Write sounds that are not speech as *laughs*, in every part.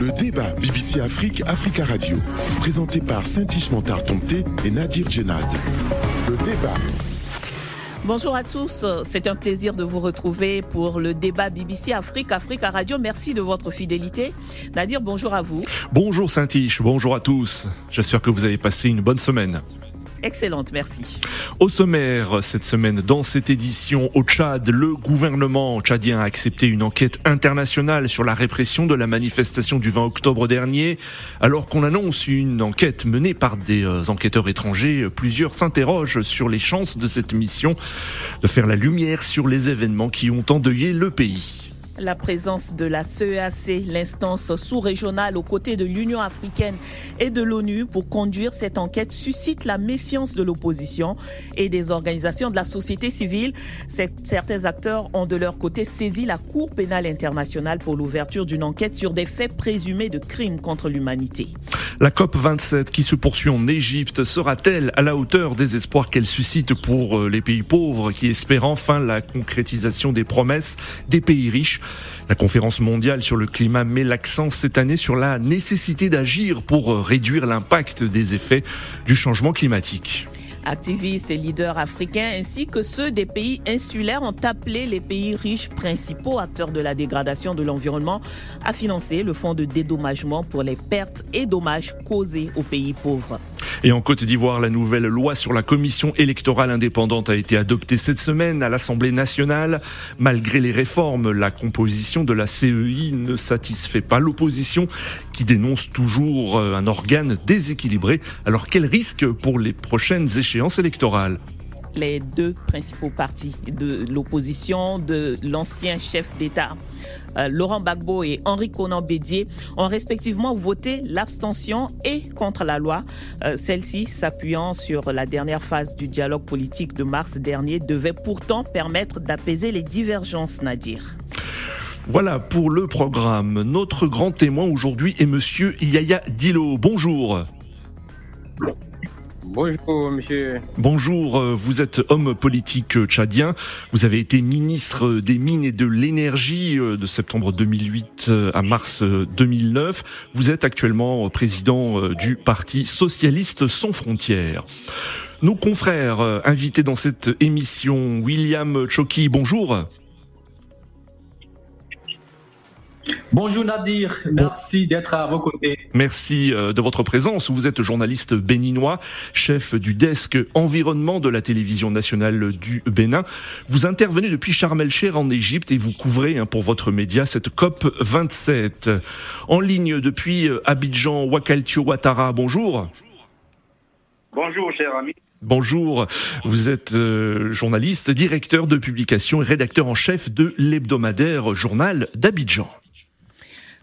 Le débat BBC Afrique, Africa Radio, présenté par Saint-Ishman Tomté et Nadir Djenad. Le débat. Bonjour à tous, c'est un plaisir de vous retrouver pour le débat BBC Afrique, Africa Radio. Merci de votre fidélité. Nadir, bonjour à vous. Bonjour Saint-Ish, bonjour à tous. J'espère que vous avez passé une bonne semaine. Excellente, merci. Au sommaire, cette semaine, dans cette édition au Tchad, le gouvernement tchadien a accepté une enquête internationale sur la répression de la manifestation du 20 octobre dernier. Alors qu'on annonce une enquête menée par des euh, enquêteurs étrangers, plusieurs s'interrogent sur les chances de cette mission de faire la lumière sur les événements qui ont endeuillé le pays. La présence de la CEAC, l'instance sous-régionale aux côtés de l'Union africaine et de l'ONU pour conduire cette enquête suscite la méfiance de l'opposition et des organisations de la société civile. Certains acteurs ont de leur côté saisi la Cour pénale internationale pour l'ouverture d'une enquête sur des faits présumés de crimes contre l'humanité. La COP 27 qui se poursuit en Égypte sera-t-elle à la hauteur des espoirs qu'elle suscite pour euh, les pays pauvres qui espèrent enfin la concrétisation des promesses des pays riches? La conférence mondiale sur le climat met l'accent cette année sur la nécessité d'agir pour réduire l'impact des effets du changement climatique. Activistes et leaders africains ainsi que ceux des pays insulaires ont appelé les pays riches principaux acteurs de la dégradation de l'environnement à financer le fonds de dédommagement pour les pertes et dommages causés aux pays pauvres. Et en Côte d'Ivoire, la nouvelle loi sur la commission électorale indépendante a été adoptée cette semaine à l'Assemblée nationale. Malgré les réformes, la composition de la CEI ne satisfait pas l'opposition qui dénonce toujours euh, un organe déséquilibré. Alors quel risque pour les prochaines échéances? Électorales les deux principaux partis de l'opposition, de l'ancien chef d'État euh, Laurent Gbagbo et Henri Conan Bédier ont respectivement voté l'abstention et contre la loi. Euh, celle-ci, s'appuyant sur la dernière phase du dialogue politique de mars dernier, devait pourtant permettre d'apaiser les divergences, Nadir. Voilà pour le programme. Notre grand témoin aujourd'hui est monsieur Yaya Dilo. Bonjour. Bonjour, monsieur. Bonjour, euh, vous êtes homme politique tchadien. Vous avez été ministre des Mines et de l'Énergie euh, de septembre 2008 euh, à mars 2009. Vous êtes actuellement président du Parti Socialiste Sans Frontières. Nos confrères invités dans cette émission, William Choki, bonjour. Bonjour Nadir, merci d'être à vos côtés. Merci euh, de votre présence. Vous êtes journaliste béninois, chef du desk environnement de la télévision nationale du Bénin. Vous intervenez depuis Sharm el-Sheikh en Égypte et vous couvrez hein, pour votre média cette COP 27. En ligne depuis euh, Abidjan, Wakaltio Ouattara, bonjour. Bonjour cher ami. Bonjour, vous êtes euh, journaliste, directeur de publication et rédacteur en chef de l'hebdomadaire journal d'Abidjan.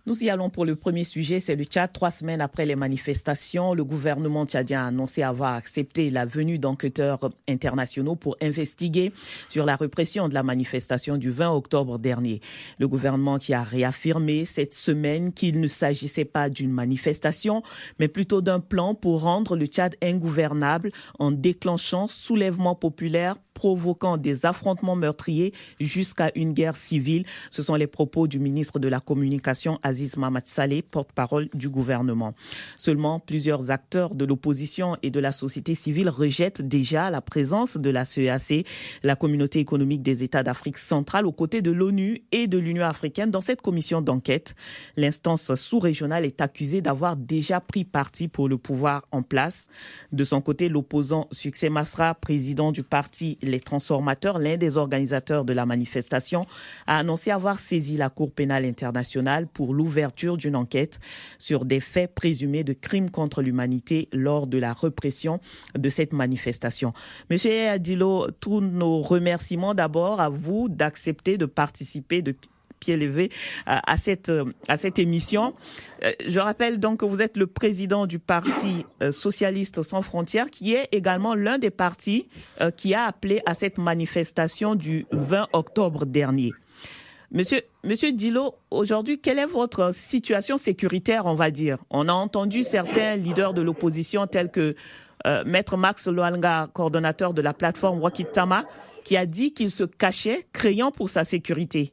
Nous y allons pour le premier sujet, c'est le Tchad. Trois semaines après les manifestations, le gouvernement tchadien a annoncé avoir accepté la venue d'enquêteurs internationaux pour investiguer sur la répression de la manifestation du 20 octobre dernier. Le gouvernement qui a réaffirmé cette semaine qu'il ne s'agissait pas d'une manifestation, mais plutôt d'un plan pour rendre le Tchad ingouvernable en déclenchant soulèvement populaire provoquant des affrontements meurtriers jusqu'à une guerre civile. Ce sont les propos du ministre de la Communication Aziz Mahmoud Saleh, porte-parole du gouvernement. Seulement, plusieurs acteurs de l'opposition et de la société civile rejettent déjà la présence de la CEAC, la communauté économique des États d'Afrique centrale, aux côtés de l'ONU et de l'Union africaine dans cette commission d'enquête. L'instance sous-régionale est accusée d'avoir déjà pris parti pour le pouvoir en place. De son côté, l'opposant Succès Masra, président du parti les transformateurs, l'un des organisateurs de la manifestation, a annoncé avoir saisi la Cour pénale internationale pour l'ouverture d'une enquête sur des faits présumés de crimes contre l'humanité lors de la répression de cette manifestation. Monsieur Adilo, tous nos remerciements d'abord à vous d'accepter de participer de pied levé à, cette, à cette émission. Euh, je rappelle donc que vous êtes le président du Parti euh, socialiste sans frontières, qui est également l'un des partis euh, qui a appelé à cette manifestation du 20 octobre dernier. Monsieur, Monsieur Dilo, aujourd'hui, quelle est votre situation sécuritaire, on va dire? On a entendu certains leaders de l'opposition tels que Maître Max Loanga, coordonnateur de la plateforme Wakitama, qui a dit qu'il se cachait, craignant pour sa sécurité.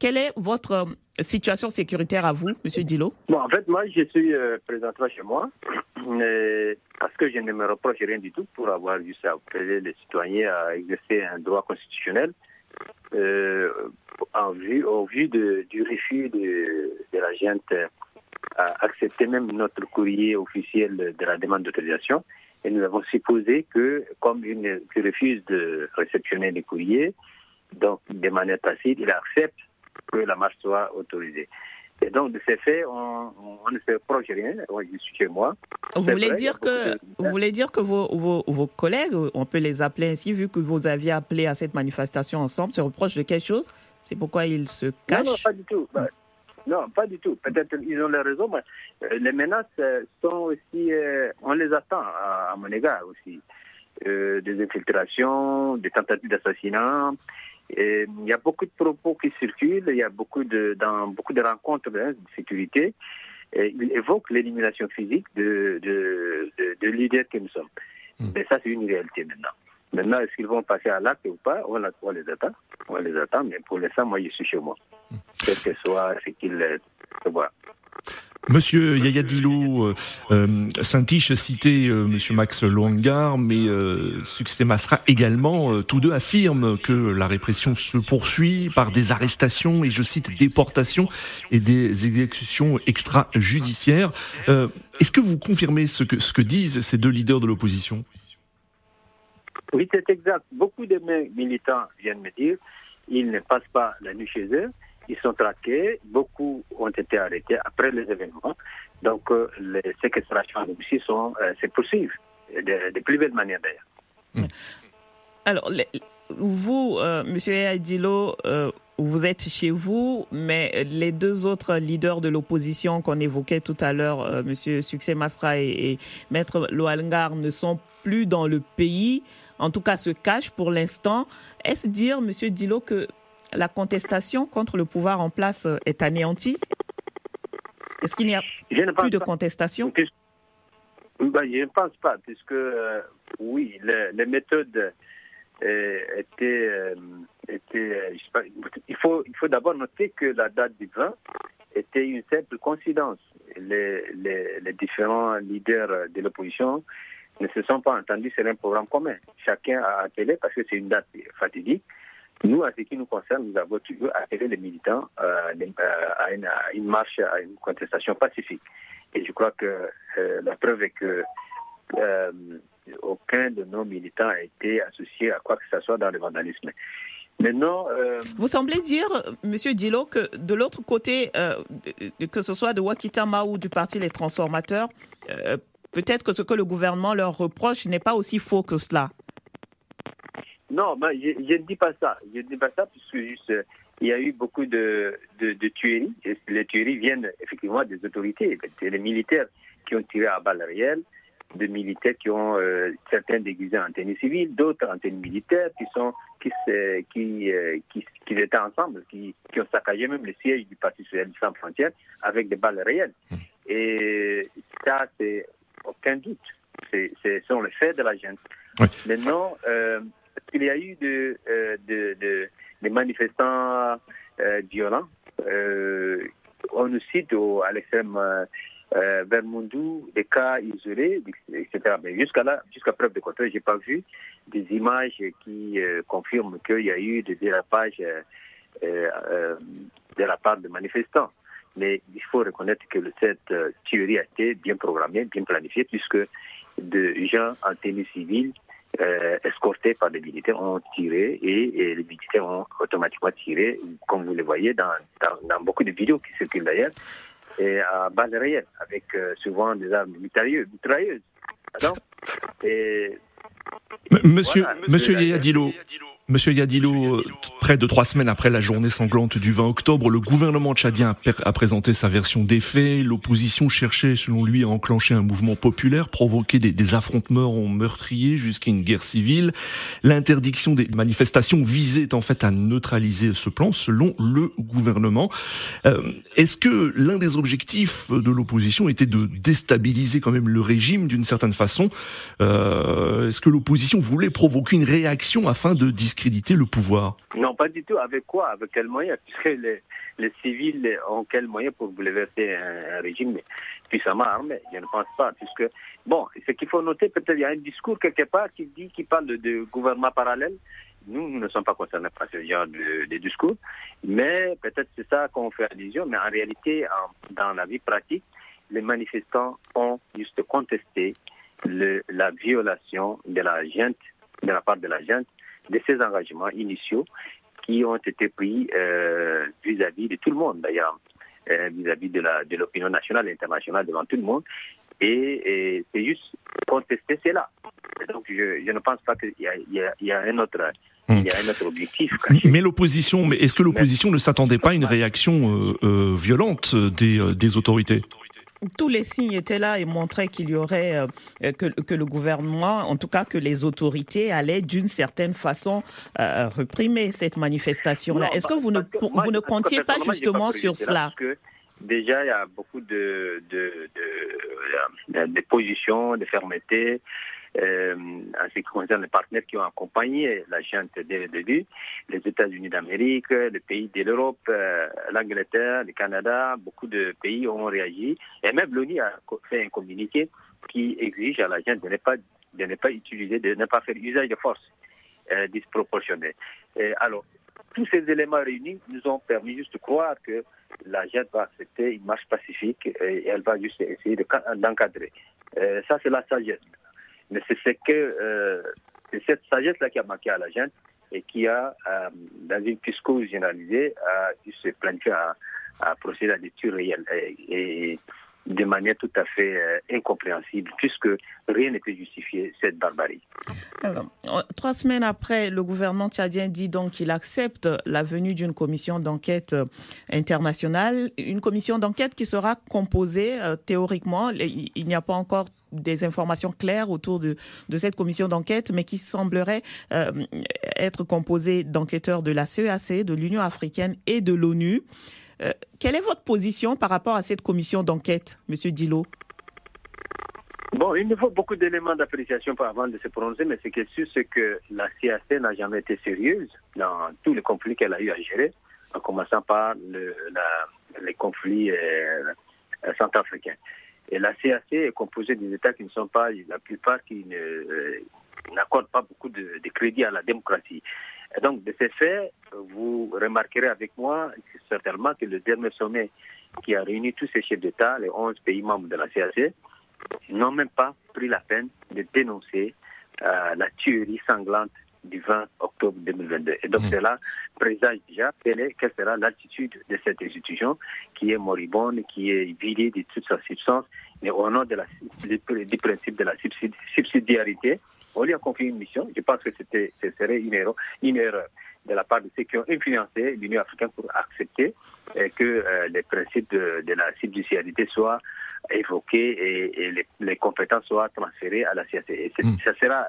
Quelle est votre situation sécuritaire à vous, Monsieur Dilo? Bon, en fait, moi, je suis présentement chez moi parce que je ne me reproche rien du tout pour avoir juste appeler les citoyens à exercer un droit constitutionnel en vue, au vu de, du refus de, de la gente à accepter même notre courrier officiel de la demande d'autorisation. Et nous avons supposé que, comme il refuse de réceptionner les courriers, donc de manière tacite, il accepte que la marche soit autorisée. Et donc, de ces faits, on, ne se proche rien. je suis chez moi. Vous voulez, dire que, vous voulez dire que vos, vos, vos, collègues, on peut les appeler ainsi, vu que vous aviez appelé à cette manifestation ensemble, se reprochent de quelque chose? C'est pourquoi ils se cachent Non, non pas du tout. Bah, non, pas du tout. Peut-être ils ont les raisons, mais euh, les menaces euh, sont aussi, euh, on les attend à, mon égard aussi. des infiltrations, des tentatives d'assassinat, il y a beaucoup de propos qui circulent, il y a beaucoup de, dans beaucoup de rencontres de sécurité. Et il évoque l'élimination physique de, de, de, leaders que nous sommes. Hmm. Mais ça, c'est une réalité maintenant. Maintenant, est-ce qu'ils vont passer à l'acte ou pas? On, les attend. On les attend, mais pour l'instant, moi, je suis chez moi. Hmm. Quel que soit ce qu'ils voient. Monsieur Yaya Dilo, euh, euh Saint-Tiche citait euh, Monsieur Max Longar, mais euh, Succès Masra également. Euh, tous deux affirment que la répression se poursuit par des arrestations et, je cite, déportations et des exécutions extrajudiciaires. Est-ce que vous confirmez ce que, ce que disent ces deux leaders de l'opposition? Oui, c'est exact. Beaucoup de mes militants viennent me dire ils ne passent pas la nuit chez eux ils sont traqués, beaucoup ont été arrêtés après les événements. Donc euh, les séquestrations à domicile sont, euh, se poursuivent de, plus belle manière d'ailleurs. Hmm. Alors, vous, euh, Monsieur Aydilo, vous êtes chez vous, mais les deux autres leaders de l'opposition qu'on évoquait tout à l'heure, Monsieur Succès Mastra et, et Maître Loalngar, ne sont plus dans le pays, en tout cas se cachent pour l'instant. Est-ce dire, Monsieur Dilo, que la contestation contre le pouvoir en place euh, est anéantie? Est-ce qu'il n'y a plus de contestation? Ben, Je ne pense pas, puisque euh, oui, les, méthodes euh, étaient... il faut, il faut d'abord noter que la date du 20 était une simple coïncidence. Les, les différents leaders de l'opposition ne se sont pas entendus sur un programme commun. Chacun a appelé, parce que c'est une date fatidique, nous, en ce qui nous concerne, nous avons toujours appelé les militants euh, à, une, marche, à une contestation pacifique. Et je crois que euh, la preuve est que euh, aucun de nos militants a été associé à quoi que ce soit dans le vandalisme. Maintenant, Vous semblez dire, Monsieur Dilo, que de l'autre côté, que ce soit de Wakitama ou du Parti Les Transformateurs, peut-être que ce que le gouvernement leur reproche n'est pas aussi faux que cela. Non, ben, je, ne dis pas ça. Je ne dis pas ça puisque juste, il y a eu beaucoup de, de, tueries. Les tueries viennent effectivement des autorités. C'est les militaires qui ont tiré à balles réelles, des militaires qui ont euh, certains déguisés en tenue civile, d'autres en tenue militaire, qui sont qui, qui, euh, qui, qui, étaient ensemble, qui, qui, ont saccagé même le siège du Parti socialiste sans frontières avec des balles réelles. Mmh. Et ça, c'est aucun doute. Ce sont les faits de la gente. Maintenant, euh, il y a eu de, euh, manifestants euh, violents. Euh, on nous cite au, à l'extrême euh, des cas isolés, etc. Mais jusqu'à là, jusqu'à preuve de contraire, j'ai pas vu des images qui confirment qu'il y a eu des dérapages de la part de manifestants. Mais il faut reconnaître que cette tuerie a été bien programmée, bien planifiée, puisque de gens en tenue civile euh, escortés par des militaires ont tiré et, les militaires ont automatiquement tiré, comme vous le voyez dans, dans, beaucoup de vidéos qui circulent d'ailleurs, et à balles réelles, avec euh, souvent des armes mitrailleuses. mitrailleuses. et, monsieur, monsieur Yadilo, Monsieur Yadilo, près de trois semaines après la journée sanglante du 20 octobre, le gouvernement tchadien a présenté sa version des faits. L'opposition cherchait, selon lui, à enclencher un mouvement populaire, provoquer des, affrontements meurtriers jusqu'à une guerre civile. L'interdiction des manifestations visait en fait à neutraliser ce plan, selon le gouvernement. Euh, est-ce que l'un des objectifs de l'opposition était de déstabiliser quand même le régime d'une certaine façon? Euh, Est-ce que l'opposition voulait provoquer une réaction afin de le pouvoir Non, pas du tout. Avec quoi? Avec quel moyen *laughs* Puisque les civils ont quel moyen pour bouleverser un, un régime puissamment armé? Je ne pense pas, puisque, bon, ce qu'il faut noter, peut-être il y a un discours quelque part qui dit, qui parle de, gouvernement parallèle. Nous, ne sommes pas concernés par ce genre de, discours, mais peut-être c'est ça qu'on fait allusion, mais en réalité, dans la vie pratique, les manifestants ont juste contesté le, la violation de la junte, de la part de la junte, de ces engagements initiaux qui ont été pris euh, vis-à-vis de tout le monde d'ailleurs, euh, vis-à-vis de la de l'opinion nationale et internationale devant tout le monde. Et, et c'est juste contester cela. Donc je, je ne pense pas qu'il y y, a, il y a un autre il y a un autre objectif. caché. Mais l'opposition, mais est-ce que l'opposition ne s'attendait pas à une réaction euh, euh, violente des, des autorités? Tous les signes étaient là et montraient qu'il y aurait euh, que, que, le gouvernement, en tout cas que les autorités allaient d'une certaine façon euh, réprimer cette manifestation-là. Est-ce que vous ne, vous ne comptiez pas justement sur cela Déjà, il y a beaucoup de, de, de, de positions, de fermeté. Euh, en ce qui concerne les partenaires qui ont accompagné la junte dès le début, les États-Unis d'Amérique, les pays de l'Europe, euh, l'Angleterre, le Canada, beaucoup de pays ont réagi. Et même l'ONU a fait un communiqué qui exige à la junte de ne pas, de utiliser, de ne pas faire usage de force euh, disproportionnée. Et alors, tous ces éléments réunis nous ont permis juste de croire que la junte va accepter une marche pacifique et elle va juste essayer d'encadrer. Euh, ça, c'est la sagesse. Mais c'est ce que euh, cette sagesse-là qui a manqué à la gente et qui a, euh, dans une psychose généralisée, a dû se planifier à, procéder à des tueries réelles. Et, de manière tout à fait euh, incompréhensible, puisque rien ne peut justifier cette barbarie. Trois semaines après, le gouvernement tchadien dit donc qu'il accepte la venue d'une commission d'enquête internationale, une commission d'enquête qui sera composée euh, théoriquement, il n'y a pas encore des informations claires autour de, cette commission d'enquête, mais qui semblerait euh, être composée d'enquêteurs de la CEAC, de l'Union africaine et de l'ONU. Euh, quelle est votre position par rapport à cette commission d'enquête, Monsieur Dilo Bon, il nous faut beaucoup d'éléments d'appréciation avant de se prononcer, mais ce qui est sûr, c'est que la CAC n'a jamais été sérieuse dans tous les conflits qu'elle a eu à gérer, en commençant par le, la, les conflits euh, centrafricains. Et la CAC est composée des États qui ne sont pas, la plupart qui n'accordent pas beaucoup de, de, crédit à la démocratie. Et donc, de ces faits, vous remarquerez avec moi certainement que le dernier sommet qui a réuni tous ces chefs d'État, les 11 pays membres de la CAC, n'ont même pas pris la peine de dénoncer euh, la tuerie sanglante du 20 octobre 2022. Et donc, mmh. cela présage déjà quelle, est, quelle sera l'attitude de cette institution qui est moribonde, qui est vidée de toute sa substance, mais au nom de la, du, du principe de la subsidiarité, on lui a confié une mission. Je pense que c'était, ce serait une erreur, une erreur de la part de ceux qui ont influencé l'Union africaine pour accepter euh, que euh, les principes de, de, la subsidiarité soient évoqués et, et les, les, compétences soient transférées à la CAC. Et mmh. ça sera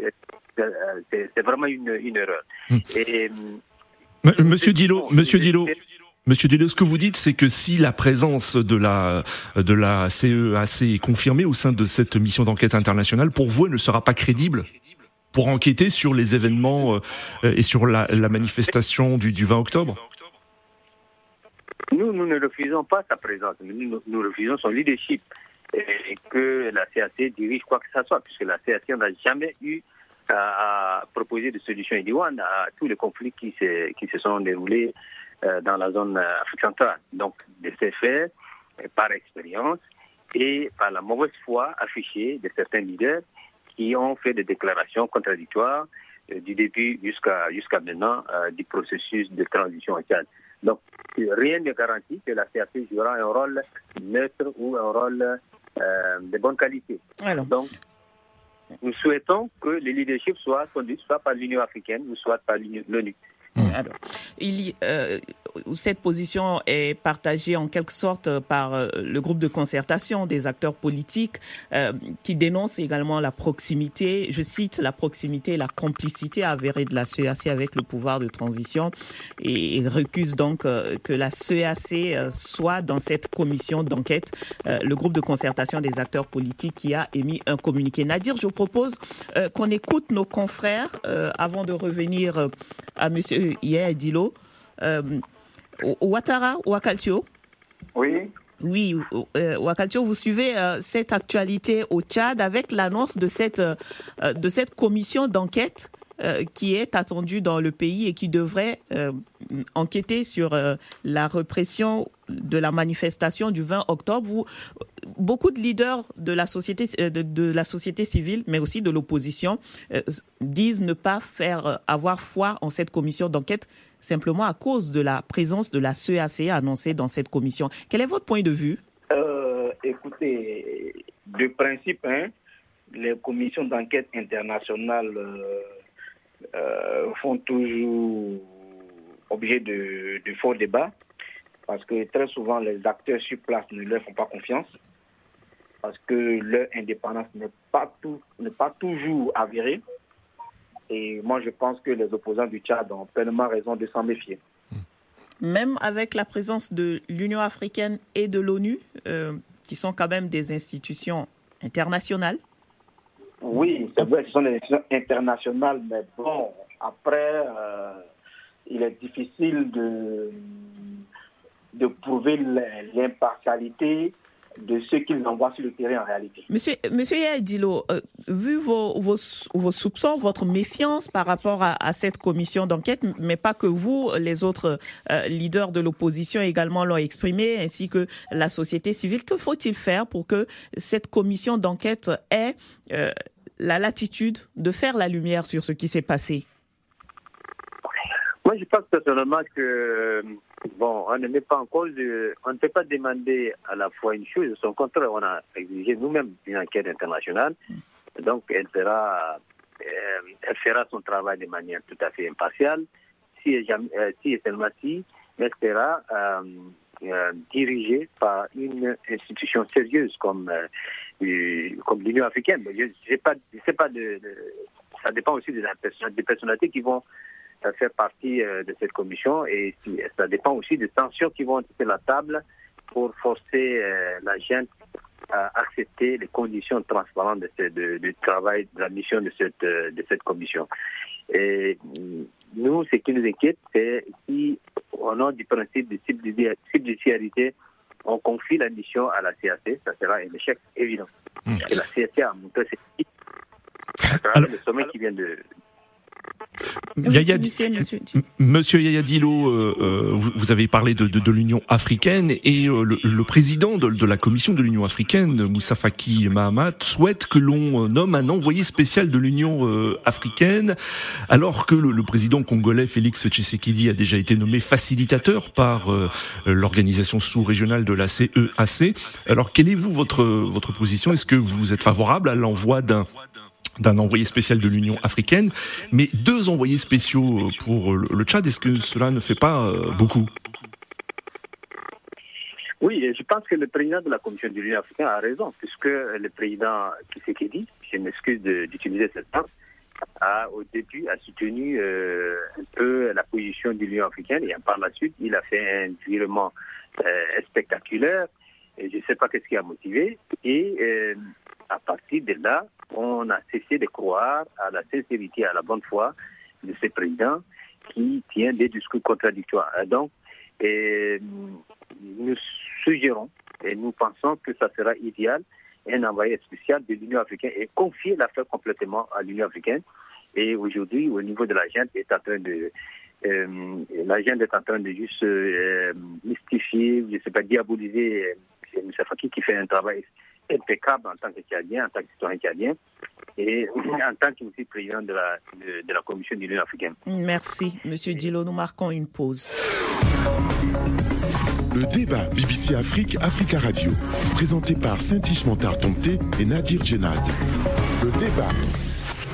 euh, c'est vraiment une, une erreur. Mmh. Et, Monsieur Dilo, Monsieur Dilo. Monsieur Dilo, ce que vous dites, c'est que si la présence de la CEAC est confirmée au sein de cette mission d'enquête internationale, pour vous, elle ne sera pas crédible pour enquêter sur les événements euh, et sur la, manifestation du, du 20 octobre? Nous, nous ne refusons pas sa présence, nous, nous refusons son leadership. Et que la CAC dirige quoi que ce soit, puisque la CAC n'a jamais eu à, proposer de solutions idoines à tous les conflits qui se, sont déroulés dans la zone Afrique centrale. Donc, de ces faits, par expérience et par la mauvaise foi affichée de certains leaders qui ont fait des déclarations contradictoires euh, du début jusqu'à jusqu'à maintenant euh, du processus de transition Tchad. Donc, rien ne garantit que la CAP jouera un rôle neutre ou un rôle euh, de bonne qualité. Alors. Donc, nous souhaitons que le leadership soit conduit soit par l'Union africaine ou soit par l'ONU. Alors, il, euh, cette position est partagée en quelque sorte par euh, le groupe de concertation des acteurs politiques euh, qui dénonce également la proximité, je cite, la proximité et la complicité avérée de la CEAC avec le pouvoir de transition et, et recuse donc euh, que la CEAC soit dans cette commission d'enquête, euh, le groupe de concertation des acteurs politiques qui a émis un communiqué. Nadir, je propose euh, qu'on écoute nos confrères avant de revenir à monsieur Hier Dilo. Ouattara, Ouakaltio Oui. Oui, euh, Ouakaltio, vous suivez euh, cette actualité au Tchad avec l'annonce de cette, euh, de cette commission d'enquête qui est attendue dans le pays et qui devrait enquêter sur la répression de la manifestation du 20 octobre. Vous, beaucoup de leaders de la société, de, de la société civile, mais aussi de l'opposition, disent ne pas faire avoir foi en cette commission d'enquête simplement à cause de la présence de la CEAC annoncée dans cette commission. Quel est votre point de vue? Euh, Écoutez, de principe, hein, les commissions d'enquête internationales euh, euh, font toujours objet de, de forts débats parce que très souvent les acteurs sur place ne leur font pas confiance parce que leur indépendance n'est pas, tout, pas toujours avérée. Et moi, je pense que les opposants du Tchad ont pleinement raison de s'en méfier. Même avec la présence de l'Union africaine et de l'ONU, euh, qui sont quand même des institutions internationales Oui, c'est vrai, ce sont des institutions internationales, mais bon, après, euh, il est difficile de, de prouver l'impartialité de ce qu'ils envoient sur le terrain en réalité. Monsieur, Monsieur Yaedilo, euh, vu vos, soupçons, votre méfiance par rapport à, cette commission d'enquête, mais pas que vous, les autres euh, leaders de l'opposition également l'ont exprimé, ainsi que la société civile, que faut-il faire pour que cette commission d'enquête ait euh, la latitude de faire la lumière sur ce qui s'est passé? Je pense personnellement que Bon, on ne met pas en cause, on ne peut pas demander à la fois une chose, son contraire, on a exigé nous-mêmes une enquête internationale, donc elle fera, euh, elle fera son travail de manière tout à fait impartiale, si et, euh, si seulement si, elle sera euh, dirigée par une institution sérieuse comme, comme l'Union africaine. Pas, pas de, ça dépend aussi des personnalités qui vont ça fait partie euh, de cette commission et ça dépend aussi des tensions qui vont être la table pour forcer euh, la gente à accepter les conditions transparentes de, du travail, de la mission de cette, euh, de cette commission. Et nous, ce qui nous inquiète, c'est si, au nom du principe de subsidiarité, on confie la mission à la CAC, ça sera un échec évident. Mmh. Et la CAC a montré ses à le sommet qui vient de, Yaya, monsieur, Yaya Dilo, euh, euh, vous, avez parlé de, de, l'Union africaine et euh, le, président de, la Commission de l'Union africaine, Moussa Faki Mahamat, souhaite que l'on nomme un envoyé spécial de l'Union africaine, alors que le, président congolais Félix Tshisekedi a déjà été nommé facilitateur par l'organisation sous-régionale de la CEAC. Alors, quelle est vous votre votre position? Est-ce que vous êtes favorable à l'envoi d'un d'un envoyé spécial de l'Union africaine, mais deux envoyés spéciaux pour le Tchad, est-ce que cela ne fait pas euh, beaucoup? Oui, je pense que le président de la Commission de l'Union africaine a raison, puisque le président Tshisekedi, je m'excuse d'utiliser cette terme, a au début a soutenu euh, un peu la position de l'Union africaine et par la suite il a fait un virement euh, spectaculaire et je ne sais pas qu'est-ce qui a motivé et à partir de là on a cessé de croire à la sincérité, à la bonne foi de ce président qui tient des discours contradictoires. Donc, nous suggérons et nous pensons que ça sera idéal un envoyé spécial de l'Union africaine et confier l'affaire complètement à l'Union africaine. Et aujourd'hui, au niveau de l'agent, est en train de euh, l'agent est en train de juste euh, mystifier, je ne sais pas, diaboliser euh, M. Faki qui fait un travail impeccable en tant que Tchadien, *clears throat* en tant que citoyen Tchadien, et en tant que président de la, de, la Commission de l'Union africaine. Merci, Monsieur Dilo. Nous marquons une pause. Le débat BBC Afrique, Africa Radio, présenté par Saint-Ish Montard et Nadir Djenad. Le débat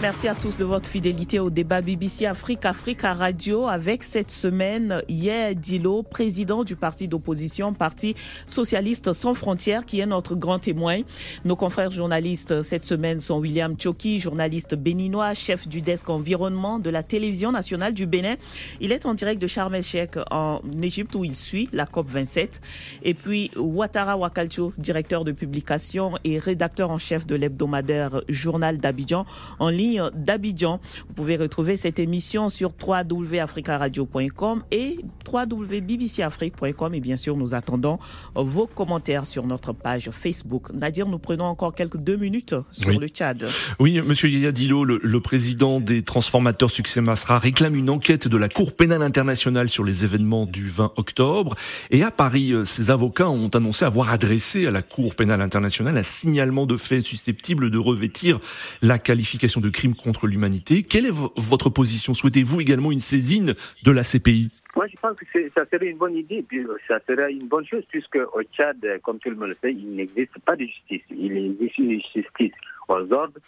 Merci à tous de votre fidélité au débat BBC Afrique Africa Radio avec cette semaine Yé Dilo, président du parti d'opposition, Parti socialiste sans frontières, qui est notre grand témoin. Nos confrères journalistes cette semaine sont William Choki, journaliste béninois, chef du desk environnement de la télévision nationale du Bénin. Il est en direct de Sharm el-Sheikh en Égypte où il suit la COP 27. Et puis Ouattara Wakalcho, directeur de publication et rédacteur en chef de l'hebdomadaire Journal d'Abidjan en ligne ligne d'Abidjan. Vous pouvez retrouver cette émission sur www.africaradio.com et www.bbcafrique.com et bien sûr nous attendons vos commentaires sur notre page Facebook. Nadir, nous prenons encore quelques deux minutes sur le Tchad. Oui, monsieur Yaya Dilo, le, président des transformateurs Succès Masra réclame une enquête de la Cour pénale internationale sur les événements du 20 octobre. Et à Paris, euh, ses avocats ont annoncé avoir adressé à la Cour pénale internationale un signalement de faits susceptibles de revêtir la qualification de crime contre l'humanité. Quelle est votre position? Souhaitez-vous également une saisine de la CPI moi, je pense que ça serait une bonne idée, puis ça serait une bonne chose, puisque au Tchad, comme tout le monde le sait, il n'existe pas de justice. Il existe une justice aux ordres.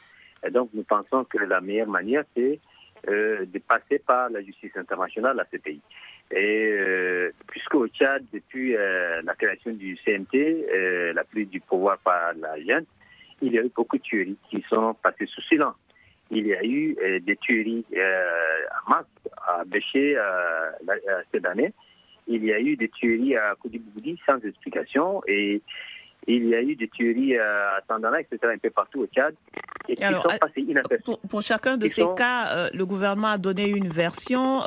Et donc, nous pensons que la meilleure manière, c'est euh, de passer par la justice internationale à ces pays. Et euh, puisqu'au Tchad, depuis euh, la création du euh, la prise du pouvoir par la junte, il y a eu beaucoup de tueries qui sont passées sous silence. Il y a eu euh, des tueries à masse à Béché cette année. Il y a eu des tueries à Koudiboudi sans explication. Et il y a eu des tueries à Tandana, etc., un peu partout au Tchad, et qui sont passées inaperçues. Pour, chacun de ces cas, le gouvernement a donné une version.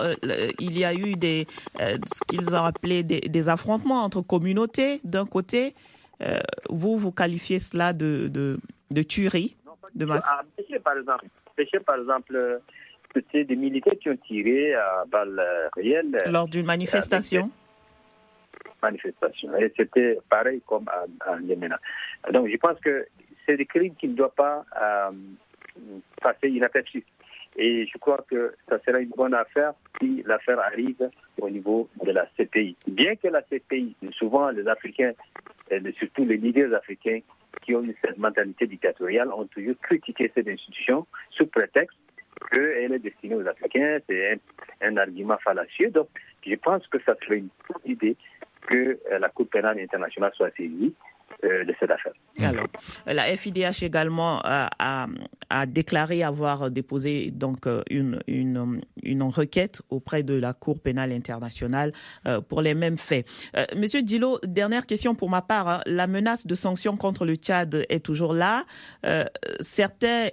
il y a eu des, ce qu'ils ont appelé des, des, affrontements entre communautés d'un côté. vous, vous qualifiez cela de, de, de tuerie de masse À Béché, par exemple, Par exemple c'était des militaires qui ont tiré à balles réelles. Lors d'une manifestation manifestation. Et c'était pareil comme à, Yémen. Donc je pense que c'est des crimes qui ne doivent pas euh, passer inaperçus. Et je crois que ça serait une bonne affaire si l'affaire arrive au niveau de la CPI. Bien que la CPI, souvent les Africains, et surtout les leaders africains qui ont cette mentalité dictatoriale, ont toujours critiqué cette institution sous prétexte qu'elle est destinée aux Africains. C'est un, un, argument fallacieux. Donc, je pense que ça serait une bonne idée que euh, la Cour pénale internationale soit saisie de cette affaire. Alors, la FIDH également a, a, déclaré avoir déposé donc euh, une, une, une, requête auprès de la Cour pénale internationale pour les mêmes faits. Monsieur Dilo, dernière question pour ma part. Hein. La menace de sanctions contre le Tchad est toujours là. certains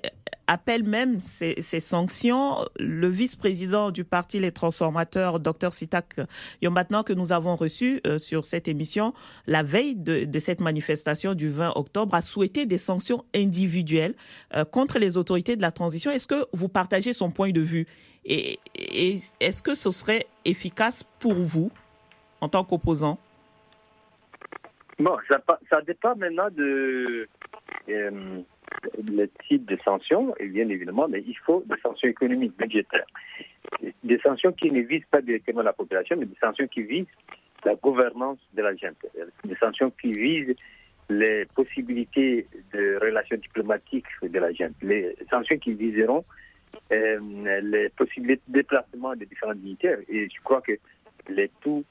appelle même ces, sanctions. Le vice-président du parti Les Transformateurs, Dr Sitak Yombatnan, que nous avons reçu euh, sur cette émission, la veille de, cette manifestation du 20 octobre, a souhaité des sanctions individuelles euh, contre les autorités de la transition. Est-ce que vous partagez son point de vue? Et, est-ce que ce serait efficace pour vous en tant qu'opposant? Bon, ça, dépend maintenant de... Euh, le type de sanctions, et bien évidemment, mais il faut des sanctions économiques, budgétaires. Des sanctions qui ne visent pas directement la population, mais des sanctions qui visent la gouvernance de la gente. Des sanctions qui visent les possibilités de relations diplomatiques de la gente. Les sanctions qui viseront euh, les possibilités de déplacement des différents dignitaires. Et je crois que les tout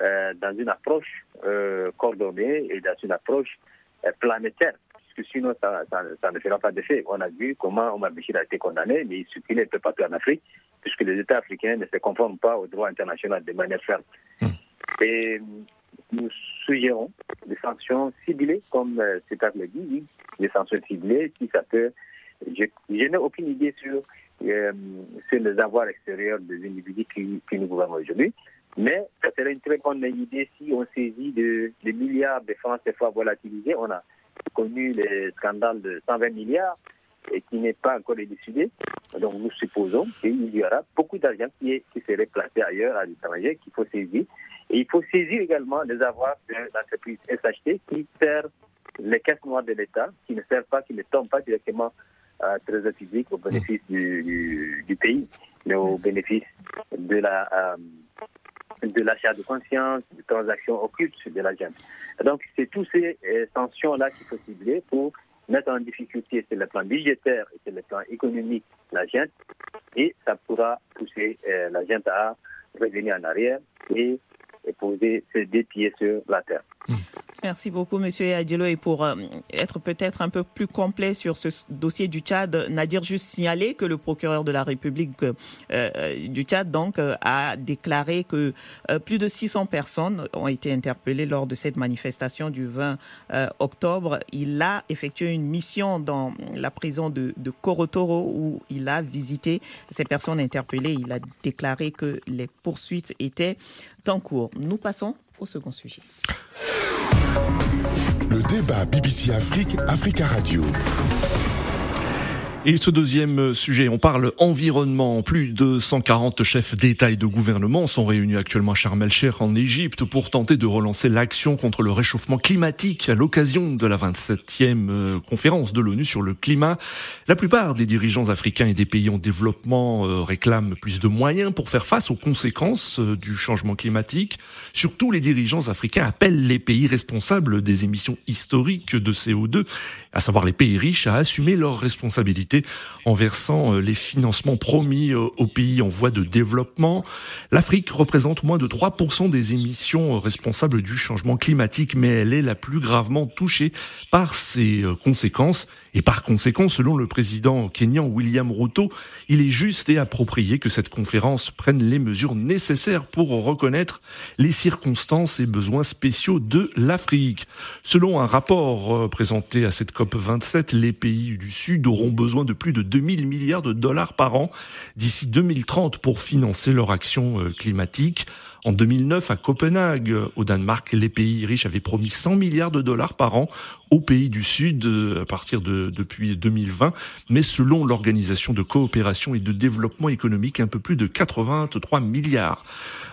euh, dans une approche euh, coordonnée et dans une approche planétaire que sinon ça, ne fera pas d'effet. On a vu comment Omar Béchir a été condamné, mais il circulait un peu partout en Afrique, puisque les États africains ne se conforment pas au droit international de manière ferme. Hmm. Et nous suggérons des sanctions ciblées, comme euh, c'est le dit, des sanctions ciblées, si ça peut. Je, n'ai aucune idée sur, euh, sur les avoirs extérieurs des individus qui, nous gouvernent aujourd'hui. Mais ça serait une très bonne idée si on saisit des milliards de francs CFA volatilisés. On a connu les scandales de 120 milliards et qui n'est pas encore décidé. Donc nous supposons qu'il y aura beaucoup d'argent qui, qui serait placé ailleurs à l'étranger qu'il faut saisir. Et il faut saisir également les avoirs de l'entreprise SHT qui servent les caisses noires de l'État, qui ne servent pas, qui ne tombent pas directement à Trésor public au bénéfice du, pays, mais au bénéfice de la euh, l'achat de conscience, de transactions occultes de la gente. Donc, c'est tous ces euh, sanctions-là qu'il faut cibler pour mettre en difficulté sur le plan budgétaire et sur le plan économique la gente, et ça pourra pousser euh, la gente à revenir en arrière et, poser ses deux pieds sur la terre. Merci beaucoup, Monsieur Adilo. Et pour euh, être peut-être un peu plus complet sur ce dossier du Tchad, Nadir juste signaler que le procureur de la République euh, euh, du Tchad donc a déclaré que plus de 600 personnes ont été interpellées lors de cette manifestation du 20 octobre. Il a effectué une mission dans la prison de, de Korotoro où il a visité ces personnes interpellées. Il a déclaré que les poursuites étaient en cours. Nous passons au second sujet. Le débat BBC Afrique, Africa Radio. Et ce deuxième sujet, on parle environnement. Plus de 140 chefs d'État et de gouvernement sont réunis actuellement à Sharm el-Sheikh en Égypte pour tenter de relancer l'action contre le réchauffement climatique à l'occasion de la 27e euh, conférence de l'ONU sur le climat. La plupart des dirigeants africains et des pays en développement euh, réclament plus de moyens pour faire face aux conséquences euh, du changement climatique. Surtout les dirigeants africains appellent les pays responsables des émissions historiques de CO2, à savoir les pays riches, à assumer leurs responsabilités en versant euh, les financements promis euh, aux pays en voie de développement. L'Afrique représente moins de 3% des émissions euh, responsables du changement climatique, mais elle est la plus gravement touchée par ces conséquences. Et par conséquent, selon le président kenyan William Ruto, il est juste et approprié que cette conférence prenne les mesures nécessaires pour reconnaître les circonstances et besoins spéciaux de l'Afrique. Selon un rapport présenté à cette COP 27, les pays du Sud auront besoin de plus de 2000 milliards de dollars par an d'ici 2030 pour financer leur action euh, climatique. En 2009, à Copenhague, au Danemark, les pays riches avaient promis 100 milliards de dollars par an aux pays du Sud euh, à partir de depuis 2020, mais selon l'Organisation de coopération et de développement économique, un peu plus de 83 milliards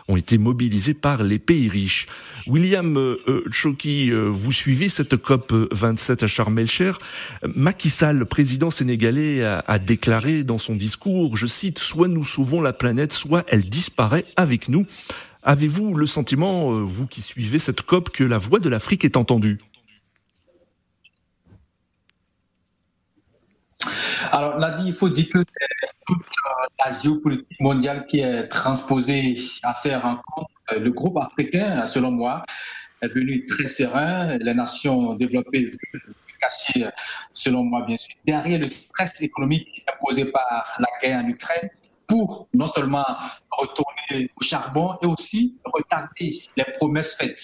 ont été mobilisés par les pays riches. William euh, euh Choki, euh, vous suivez cette COP 27 à Sharm el-Sheikh. Macky Sall, président sénégalais, a, a déclaré dans son discours, je cite, soit nous sauvons la planète, soit elle disparaît avec nous. Avez-vous le sentiment, euh, vous qui suivez cette COP, que la voix de l'Afrique est entendue? Alors, il faut dire que toute la géopolitique mondiale qui est transposée à ces rencontres, euh, le groupe africain, selon moi, est venu très serein. Les nations développées cachées, selon moi, bien sûr, derrière le stress économique imposé par la guerre en Ukraine, pour non seulement retourner au charbon et aussi retarder les promesses faites.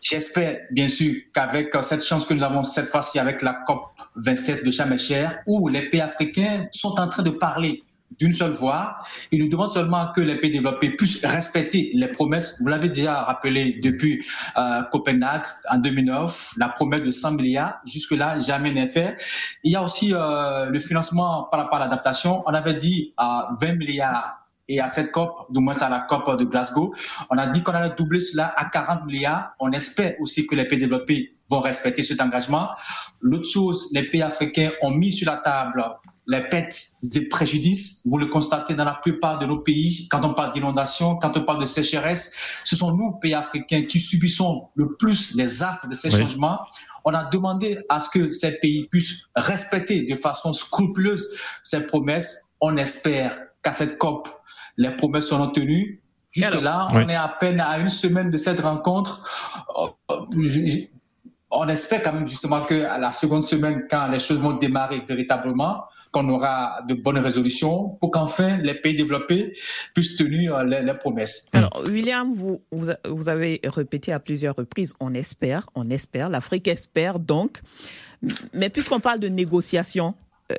J'espère bien sûr qu'avec cette chance que nous avons cette fois-ci avec la COP 27 de Chamechère, où les pays africains sont en train de parler d'une seule voix. Il nous demande seulement que les pays développés puissent respecter les promesses. Vous l'avez déjà rappelé depuis euh, Copenhague en 2009, la promesse de 100 milliards. Jusque-là, jamais n'est fait. Il y a aussi euh, le financement par rapport à l'adaptation. On avait dit à 20 milliards et à cette COP, du moins à la COP de Glasgow, on a dit qu'on allait doubler cela à 40 milliards. On espère aussi que les pays développés vont respecter cet engagement. L'autre chose, les pays africains ont mis sur la table les pertes et préjudices. Vous le constatez dans la plupart de nos pays. Quand on parle d'inondation, quand on parle de sécheresse, ce sont nous, pays africains, qui subissons le plus les affres de ces changements. On a demandé à ce que ces pays puissent respecter de façon scrupuleuse ces promesses. On espère qu'à cette COP, les promesses seront tenues. Jusque-là, on est à peine à une semaine de cette rencontre. On espère quand même justement que à la seconde semaine, quand les choses vont démarrer véritablement, qu'on aura de bonnes résolutions pour qu'enfin les pays développés puissent tenir les, promesses. Alors, William, vous, vous avez répété à plusieurs reprises, on espère, on espère, l'Afrique espère donc. Mais puisqu'on parle de négociations, euh,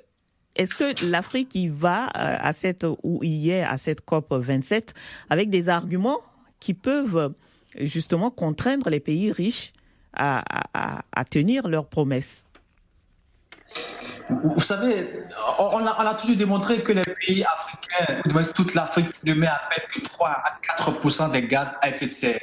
est-ce que l'Afrique y va euh, à cette ou y est à cette COP 27 avec des arguments qui peuvent justement contraindre les pays riches à tenir leurs promesses? Vous savez, on a, toujours démontré que les pays africains, toute l'Afrique, ne met à peine que 3 à 4 des gaz à effet de serre.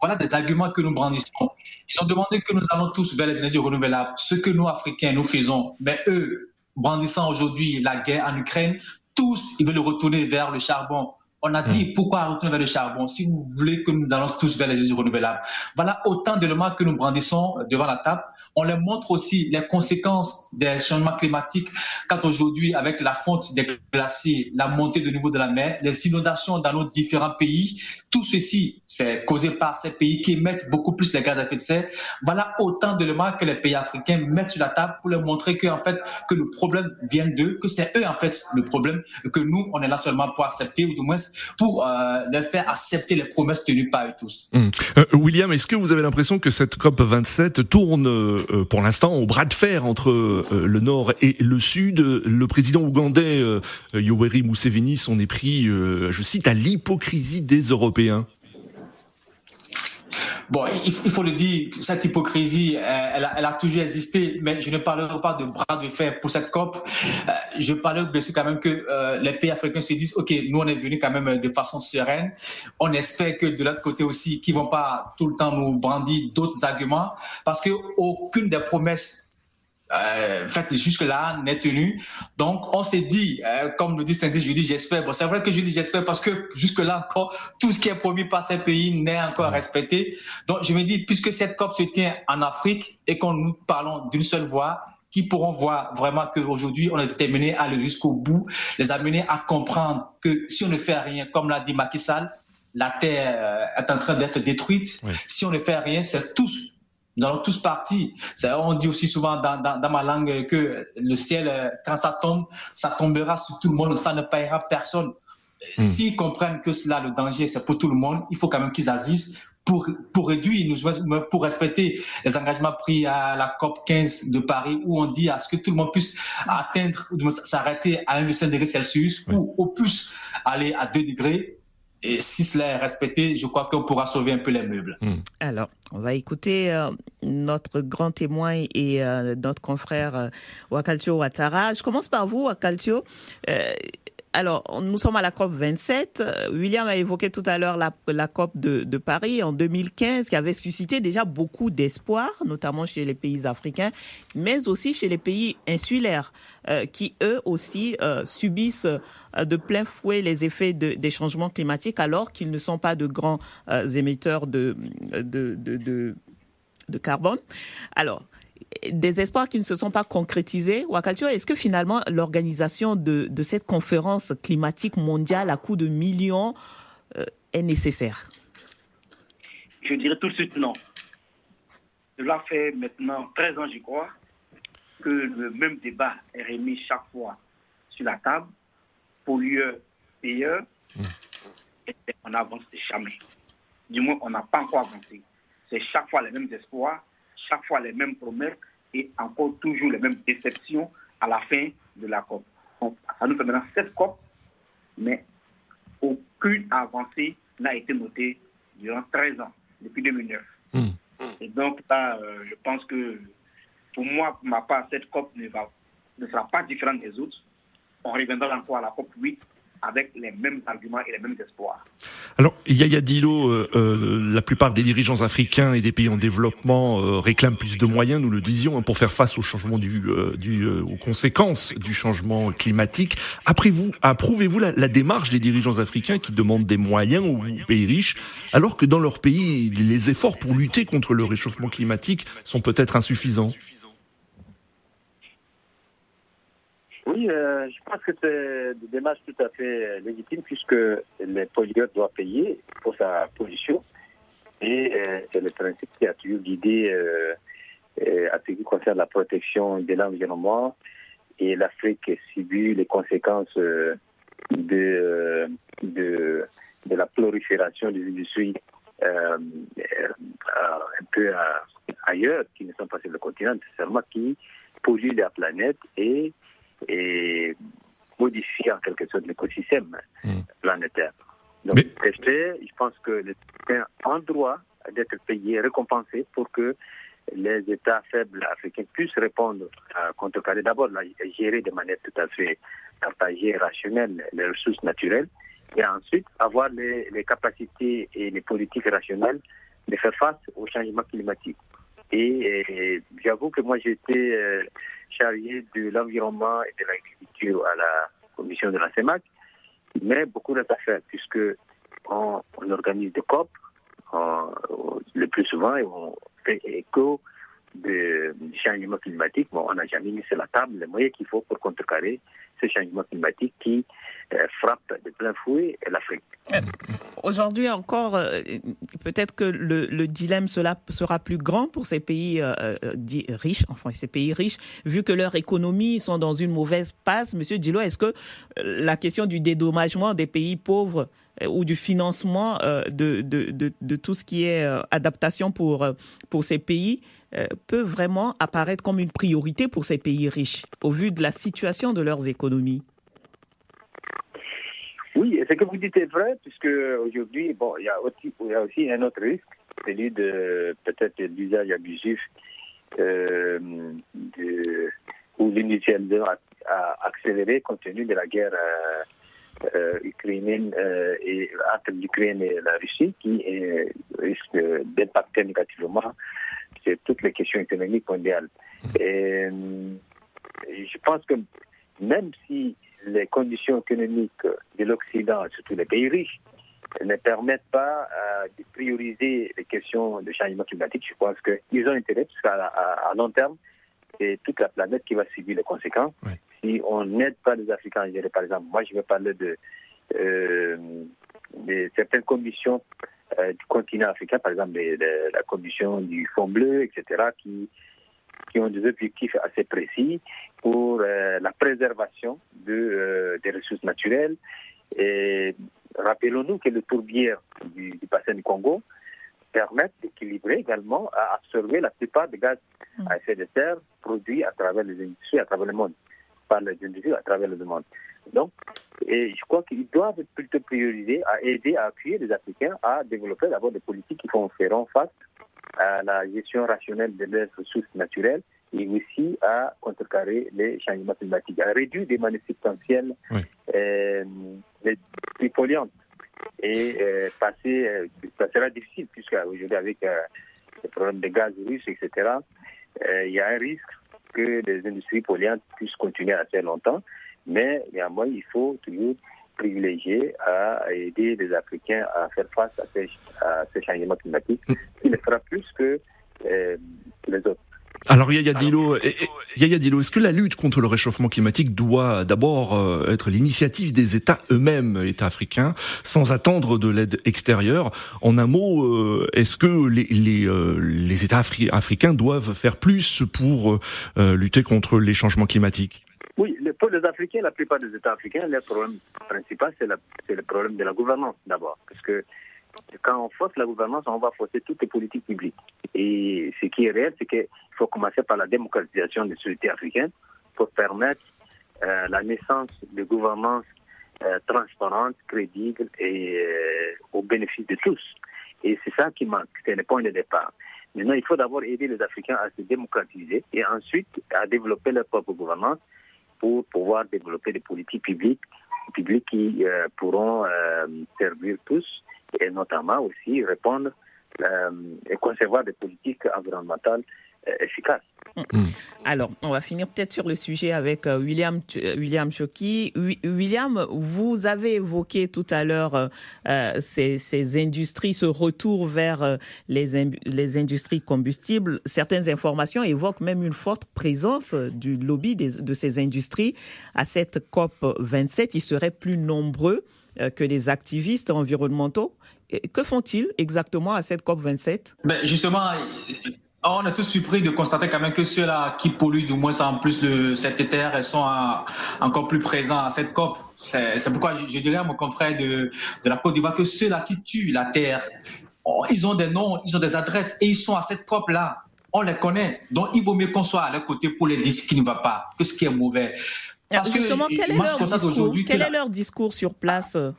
Voilà des arguments que nous brandissons. Ils ont demandé que nous allons tous vers les énergies renouvelables. Ce que nous, Africains, nous faisons. Mais eux, brandissant aujourd'hui la guerre en Ukraine, tous, ils veulent retourner vers le charbon. On a dit, mm. pourquoi retourner vers le charbon si vous voulez que nous allons tous vers les énergies renouvelables? Voilà autant d'éléments que nous brandissons devant la table. On leur montre aussi les conséquences des changements climatiques quand aujourd'hui, avec la fonte des glaciers, la montée du niveau de la mer, les inondations dans nos différents pays, tout ceci, c'est causé par ces pays qui émettent beaucoup plus les gaz à effet de serre. Voilà autant d'éléments que les pays africains mettent sur la table pour leur montrer que, en fait, que le problème vient d'eux, que c'est eux, en fait, le problème, que nous, on est là seulement pour accepter, ou du moins pour euh, faire accepter les promesses tenues par eux tous. Hum. Euh, William, est-ce que vous avez l'impression que cette COP 27 tourne euh, pour l'instant au bras de fer entre le Nord et le Sud? Le président ougandais Yoweri Museveni s'en est pris, je cite, à l'hypocrisie des Européens. Bon, il, faut le dire, cette hypocrisie, euh, elle, a, toujours existé, mais je ne parlerai pas de bras de fer pour cette COP. Euh, je parlerai de quand même que euh, les pays africains se disent, OK, nous on est venus quand même de façon sereine. On espère que de l'autre côté aussi, qu'ils vont pas tout le temps nous brandir d'autres arguments, parce que aucune des promesses euh, fait jusque-là n'est tenu. Donc, on s'est dit, euh, comme le dit Saint je lui dis j'espère. Bon, c'est vrai que je dis j'espère parce que jusque-là encore, tout ce qui est promis par ces pays n'est encore respecté. Donc, je me dis, puisque cette COP se tient en Afrique et qu'on nous parlons d'une seule voix, qui pourront voir vraiment qu'aujourd'hui, on est déterminé à aller jusqu'au bout, les amener à comprendre que si on ne fait rien, comme l'a dit Macky Sall, la Terre euh, est en train d'être détruite. Si on ne fait rien, c'est tous nous allons tous partir. On dit aussi souvent dans, dans, ma langue que le ciel, euh, quand ça tombe, ça tombera sur tout le monde, ça ne payera personne. Hmm. S'ils comprennent que cela, le danger, c'est pour tout le monde, il faut quand même qu'ils agissent pour, pour réduire, pour respecter les engagements pris à la COP 15 de Paris, où on dit à ce que tout le monde puisse atteindre ou s'arrêter à 1,5 degré Celsius, ou au plus aller à 2 degrés. Et si cela est respecté, je crois qu'on pourra sauver un peu les meubles. Hmm. Alors, on va écouter euh, notre grand témoin et euh, notre confrère euh, Wakaltio Ouattara. Je commence par vous, Wakaltio. Alors, nous sommes à la COP 27. William a évoqué tout à l'heure la, COP de, Paris en 2015 qui avait suscité déjà beaucoup d'espoir, notamment chez les pays africains, mais aussi chez les pays insulaires euh, qui, eux aussi, euh, subissent euh, de plein fouet les effets des changements climatiques alors qu'ils ne sont pas de grands émetteurs de, de carbone. Alors, des espoirs qui ne se sont pas concrétisés. Wakalcho, est-ce que finalement l'organisation de, cette conférence climatique mondiale à coût de millions euh, est nécessaire? Je dirais tout de suite non. Cela fait maintenant 13 ans, je crois, que le même débat est remis chaque fois sur la table, pollueur, payeur, mmh. et on n'avance jamais. Du moins, on n'a pas encore avancé. C'est chaque fois les mêmes espoirs, chaque fois les mêmes promesses et encore toujours les mêmes déceptions à la fin de la COP. ça nous fait maintenant sept COP, mais aucune avancée n'a été notée durant 13 ans, depuis 2009. Hmm. Et donc là, euh, je pense que pour moi, pour ma part, cette COP ne, va, ne sera pas différente des autres. On reviendra encore à la COP 8 avec les mêmes arguments et les mêmes espoirs. Alors, Yaya Dilo, euh, euh, la plupart des dirigeants africains et des pays en développement euh, réclament plus de moyens, nous le disions, hein, pour faire face au changement du, du aux conséquences du changement climatique. Après-vous, approuvez-vous la, la, démarche des dirigeants africains qui demandent des moyens aux pays riches, alors que dans leur pays, les efforts pour lutter contre le réchauffement climatique sont peut-être insuffisants? Oui, euh, je pense que c'est une démarche tout à fait légitime puisque le pollueur doit payer pour sa pollution. Et euh, c'est le principe qui a toujours guidé euh, à ce qui concerne la protection de l'environnement. Et l'Afrique subit les conséquences de, de, la prolifération des industries un peu ailleurs, qui ne sont pas sur le continent, seulement qui polluent la planète et et modifier en quelque sorte l'écosystème hmm. planétaire. Donc, je pense que États ont droit d'être payés, récompensés pour que les États faibles africains puissent répondre à contrecarrer d'abord, gérer de manière tout à fait partagée, rationnelle les ressources naturelles, et ensuite avoir les, les capacités et les politiques rationnelles de faire face au changement climatique. Et, j'avoue que moi, j'étais euh, chargé de l'environnement et de l'agriculture à la commission de la CEMAC. Mais beaucoup reste à faire, puisque on, organise des COP, le plus souvent, et on fait écho du changement climatique. On n'a jamais mis sur la table les moyens qu'il faut pour contrecarrer ce changement climatique qui euh, frappe de plein fouet l'Afrique. Euh, aujourd'hui encore, euh, peut-être que le, dilemme cela sera plus grand pour ces pays riches, enfin ces pays riches, vu que leurs économies sont dans une mauvaise passe. Monsieur Dilo, est-ce que la question du dédommagement des pays pauvres ou du financement de, de, de, tout ce qui est adaptation pour, pour ces pays peut vraiment apparaître comme une priorité pour ces pays riches au vu de la situation de leurs économies. Oui, ce que vous dites est vrai, puisque aujourd'hui, bon, il y a aussi, un autre risque, celui de peut-être l'usage abusif euh, de, ou l'initialisation a, accéléré compte tenu de la guerre euh, euh ukrainienne euh, entre l'Ukraine et la Russie, qui risque d'impacter négativement sur toutes les questions économiques mondiales. et je pense que même si les conditions économiques de l'Occident, surtout les pays riches, ne permettent pas euh, de prioriser les questions de changement climatique. Je pense qu'ils ont intérêt, parce qu'à à, long terme, c'est toute la planète qui va subir les conséquences. Si on n'aide pas les Africains à gérer, par exemple, moi je vais parler de, euh, de certaines conditions euh, du continent africain, par exemple la condition du fond bleu, etc., qui qui ont des objectifs assez précis pour euh, la préservation de, euh, des ressources naturelles. Et rappelons-nous que le tourbière du, bassin du Congo permet d'équilibrer également à absorber la plupart des gaz à effet de serre produits à travers les industries, à travers le monde, par les industries à travers le monde. Donc, et je crois qu'ils doivent plutôt prioriser à aider, à appuyer les Africains à développer d'abord des politiques qui feront face à la gestion rationnelle de leurs ressources naturelles et aussi à contrecarrer les changements climatiques, à réduire des manières substantielles euh, polluantes. Et euh, passer, euh, ça sera difficile, puisque aujourd'hui, avec euh, les problèmes de gaz russes, etc., il y a un risque que les industries polluantes puissent continuer assez longtemps. Mais néanmoins, il faut toujours privilégier à aider les Africains à faire face à ces, à changements climatiques, qui le fera plus que les autres. Alors Yaya Dilo, Yaya Dilo, est-ce que la lutte contre le réchauffement climatique doit d'abord euh, être l'initiative des États eux-mêmes, États africains, sans attendre de l'aide extérieure? En un mot, euh, est-ce que les, les, euh, les États africains doivent faire plus pour lutter contre les changements climatiques? Oui, pour les Africains, la plupart des États africains, leur problème principal, c'est le problème de la gouvernance d'abord, parce que quand on force la gouvernance, on va forcer toutes les politiques publiques. Et ce qui est réel, c'est qu'il faut commencer par la démocratisation des sociétés africaines pour permettre euh, la naissance de gouvernance euh, transparente, crédible et euh, au bénéfice de tous. Et c'est ça qui manque, c'est le point de départ. Maintenant, il faut d'abord aider les Africains à se démocratiser et ensuite à développer leur propre gouvernance pour pouvoir développer des politiques publiques, publiques qui pourront servir tous et notamment aussi répondre euh, et concevoir des politiques environnementales euh, efficaces. Mm. Alors, on va finir peut-être sur le sujet avec euh, William, William Choki. William, vous avez évoqué tout à l'heure ces, ces, industries, ce retour vers les, les industries combustibles. Certaines informations évoquent même une forte présence du lobby de ces industries. À cette COP 27, ils seraient plus nombreux que les activistes environnementaux. Que font-ils exactement à cette COP27? Ben Justement, on est tous surpris de constater quand même que ceux-là qui polluent du moins en plus le, cet terre sont encore plus présents à cette COP. C'est pourquoi je, dirais à mon confrère de, de la Côte d'Ivoire que ceux-là qui tuent la terre, oh, ils ont des noms, ils ont des adresses et ils sont à cette COP-là. On les connaît. Donc, il vaut mieux qu'on soit à leur côté pour les dire ce qui ne va pas, que ce qui est mauvais. Parce Justement, quel, est leur, discours, quel est leur discours sur place euh,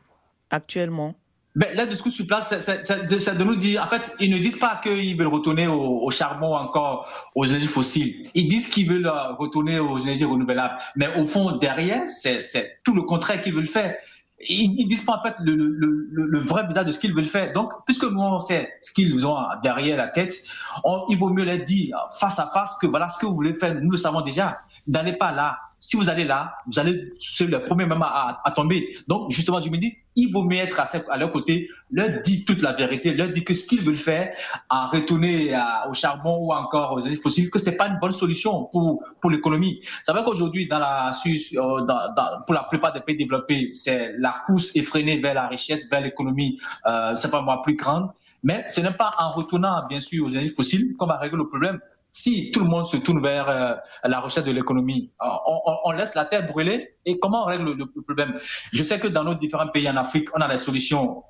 actuellement? Ben, là, discours sur place, c'est de nous dire, en fait, ils ne disent pas qu'ils veulent retourner au, charbon encore, aux énergies fossiles. Ils disent qu'ils veulent euh, retourner aux énergies renouvelables. Mais au fond, derrière, c'est tout le contraire qu'ils veulent faire. Ils, ne disent pas en fait le, le, le, vrai visage de ce qu'ils veulent faire. Donc, puisque nous on sait ce qu'ils ont derrière la tête, il vaut mieux leur dire face à face que voilà ce que vous voulez faire. Nous le savons déjà. N'allez pas là si vous allez là, vous allez ser le premier moment à, à, tomber. Donc, justement, je me dis, il vaut mieux être à, leur côté, leur dire toute la vérité, leur dire que ce qu'ils veulent faire, en retourner au charbon ou encore aux énergies fossiles, que c'est pas une bonne solution pour, pour l'économie. C'est vrai qu'aujourd'hui, dans la, euh, dans, dans, pour la plupart des pays développés, c'est la course effrénée vers la richesse, vers l'économie, euh, c'est pas moi plus grande. Mais ce n'est pas en retournant, bien sûr, aux énergies fossiles qu'on va régler le problème si tout le monde se tourne vers euh, la recherche de l'économie, euh, on, laisse la terre brûler et comment on règle le, problème? Je sais que dans nos différents pays en Afrique, on a des solutions.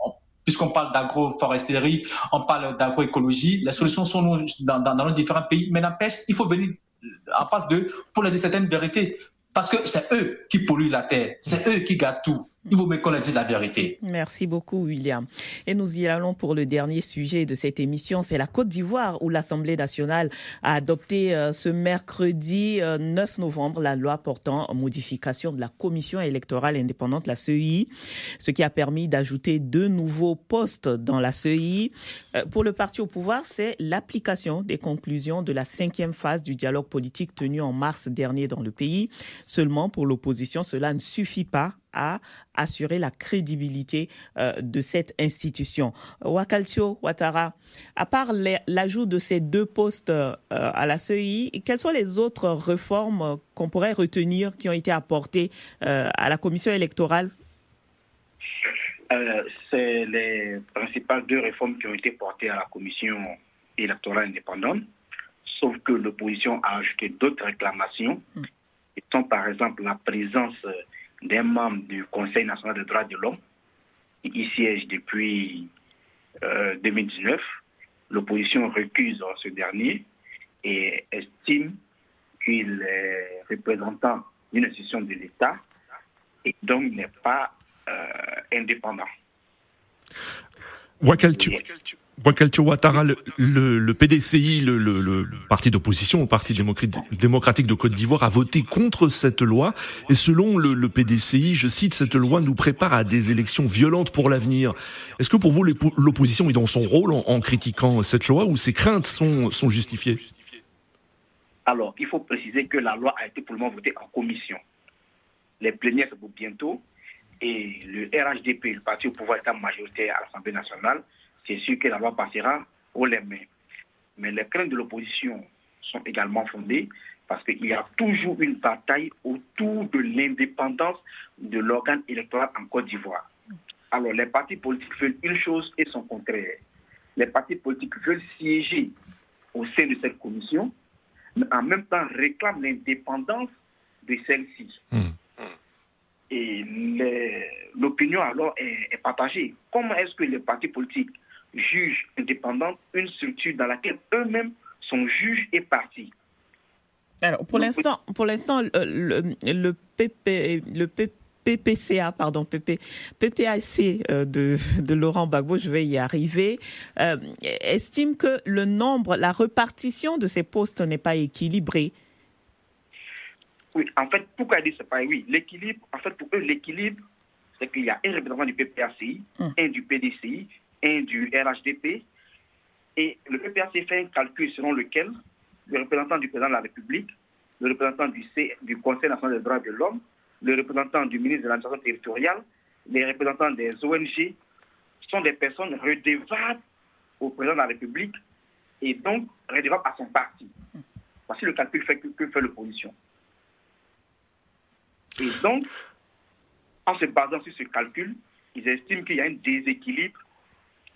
Puisqu'on parle d'agroforesterie, on parle d'agroécologie, les solutions sont dans, nos différents pays. Mais n'empêche, il faut venir en face d'eux pour leur dire certaines vérités. Parce que c'est eux qui polluent la terre, c'est eux qui gâtent tout. Il vaut mieux qu'on dise la vérité. Merci beaucoup, William. Et nous y allons pour le dernier sujet de cette émission. C'est la Côte d'Ivoire où l'Assemblée nationale a adopté euh, ce mercredi 9 euh, novembre la loi portant modification de la commission électorale indépendante, la CEI, ce qui a permis d'ajouter deux nouveaux postes dans la CEI. Euh, pour le parti au pouvoir, c'est l'application des conclusions de la cinquième phase du dialogue politique tenu en mars dernier dans le pays. Seulement, pour l'opposition, cela ne suffit pas à assurer la crédibilité euh, de cette institution. Wakaltio Ouattara, à part l'ajout de ces deux postes euh, à la CEI, quelles sont les autres réformes qu'on pourrait retenir qui ont été apportées euh, à la commission électorale? C'est les principales deux réformes qui ont été portées à la commission électorale indépendante, sauf que l'opposition a ajouté d'autres réclamations, hmm. sont par exemple la présence d'un membre du Conseil national des droits de l'homme. Il siège depuis 2019. Euh, L'opposition recuse ce dernier et estime qu'il est représentant d'une institution de l'État et donc n'est pas euh, indépendant. Wakaltio Ouattara, le, le, PDCI, le, parti d'opposition, le Parti démocratique de Côte d'Ivoire, a voté contre cette loi. Et selon le, PDCI, je cite, cette loi nous prépare à des élections violentes pour l'avenir. Est-ce que pour vous, l'opposition est dans son rôle en, critiquant cette loi ou ses craintes sont, justifiées? Alors, il faut préciser que la loi a été pour le moment votée en commission. Les plénières, c'est pour bientôt. Et le RHDP, le parti au pouvoir état majoritaire à l'Assemblée nationale, c'est sûr que la loi passera au les mains. Mais les craintes de l'opposition sont également fondées parce qu'il y a toujours une bataille autour de l'indépendance de l'organe électoral en Côte d'Ivoire. Alors les partis politiques veulent une chose et son contraire. Les partis politiques veulent siéger au sein de cette commission, mais en même temps réclament l'indépendance de celle-ci. Mmh. Et l'opinion alors est, est partagée. Comment est-ce que les partis politiques juge indépendante, une structure dans laquelle eux-mêmes sont juges et partis. Alors, pour l'instant, pour l'instant, le, le, PP, le PPCA, pardon, PP, PPAC euh, de, de, Laurent Gbagbo, je vais y arriver, euh, estime que le nombre, la répartition de ces postes n'est pas équilibrée. Oui, en fait, pourquoi dire c'est pas oui L'équilibre, en fait, pour eux, l'équilibre, c'est qu'il y a un représentant du PPACI, hum. un du PDCI, du RHDP. Et le PPAC fait un calcul selon lequel le représentant du président de la République, le représentant du, du Conseil national des droits de l'homme, le représentant du ministre de l'administration territoriale, les représentants des ONG sont des personnes redevables au président de la République et donc redevables à son parti. Voici le calcul que, que fait l'opposition. Et donc, en se basant sur ce calcul, ils estiment qu'il y a un déséquilibre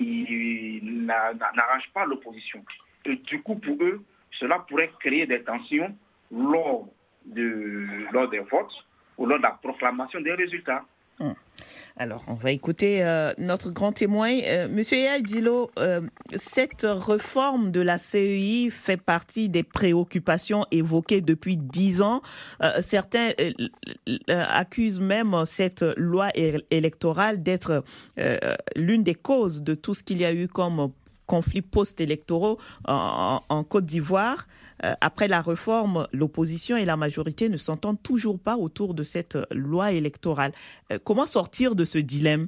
il n'arrange pas l'opposition. Et du coup, pour eux, cela pourrait créer des tensions lors, de, lors des votes ou lors de la proclamation des résultats. Alors, on va écouter euh, notre grand témoin. Euh, Monsieur Yaïdilo, euh, cette réforme de la CEI fait partie des préoccupations évoquées depuis dix ans. certains accusent même cette loi électorale d'être l'une des causes de tout ce qu'il y a eu comme conflits post-électoraux en, Côte d'Ivoire. Euh, après la réforme, l'opposition et la majorité ne s'entendent toujours pas autour de cette loi électorale. Euh, comment sortir de ce dilemme?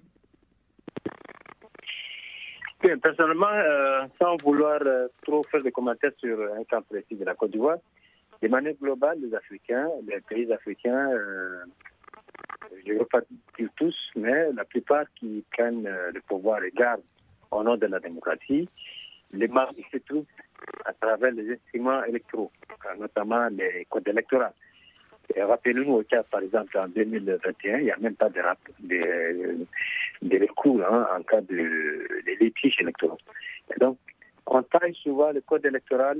Personnellement, euh, sans vouloir trop faire de commentaires sur un cas précis de la Côte d'Ivoire, de manière globale, les Africains, les pays africains, je ne veux pas dire tous, mais la plupart qui prennent le pouvoir et gardent au nom de la démocratie, les marques se trouvent à travers les instruments électoraux, notamment les codes électoraux. Rappelez-nous au cas, par exemple, en 2021, il n'y a même pas de, de, de recours hein, en cas de, de électoraux. Donc, on taille souvent le code électoral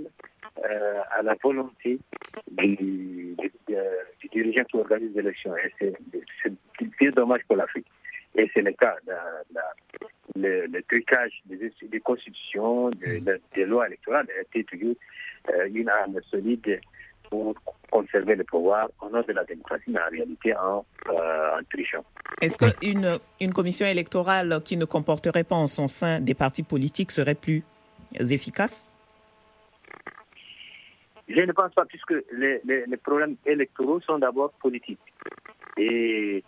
euh, à la volonté du, du, dirigeant qui organise l'élection. Et c'est bien dommage pour l'Afrique. Et c'est le cas. le, le, trucage des, des constitutions, des, des lois électorales a été toujours euh, une arme solide pour conserver le pouvoir au nom de la démocratie, mais en réalité en, euh, en trichant. Est-ce qu'une une commission électorale qui ne comporterait pas en son sein des partis politiques serait plus efficace? Je ne pense pas, puisque les, les, les problèmes électoraux sont d'abord politiques. Et,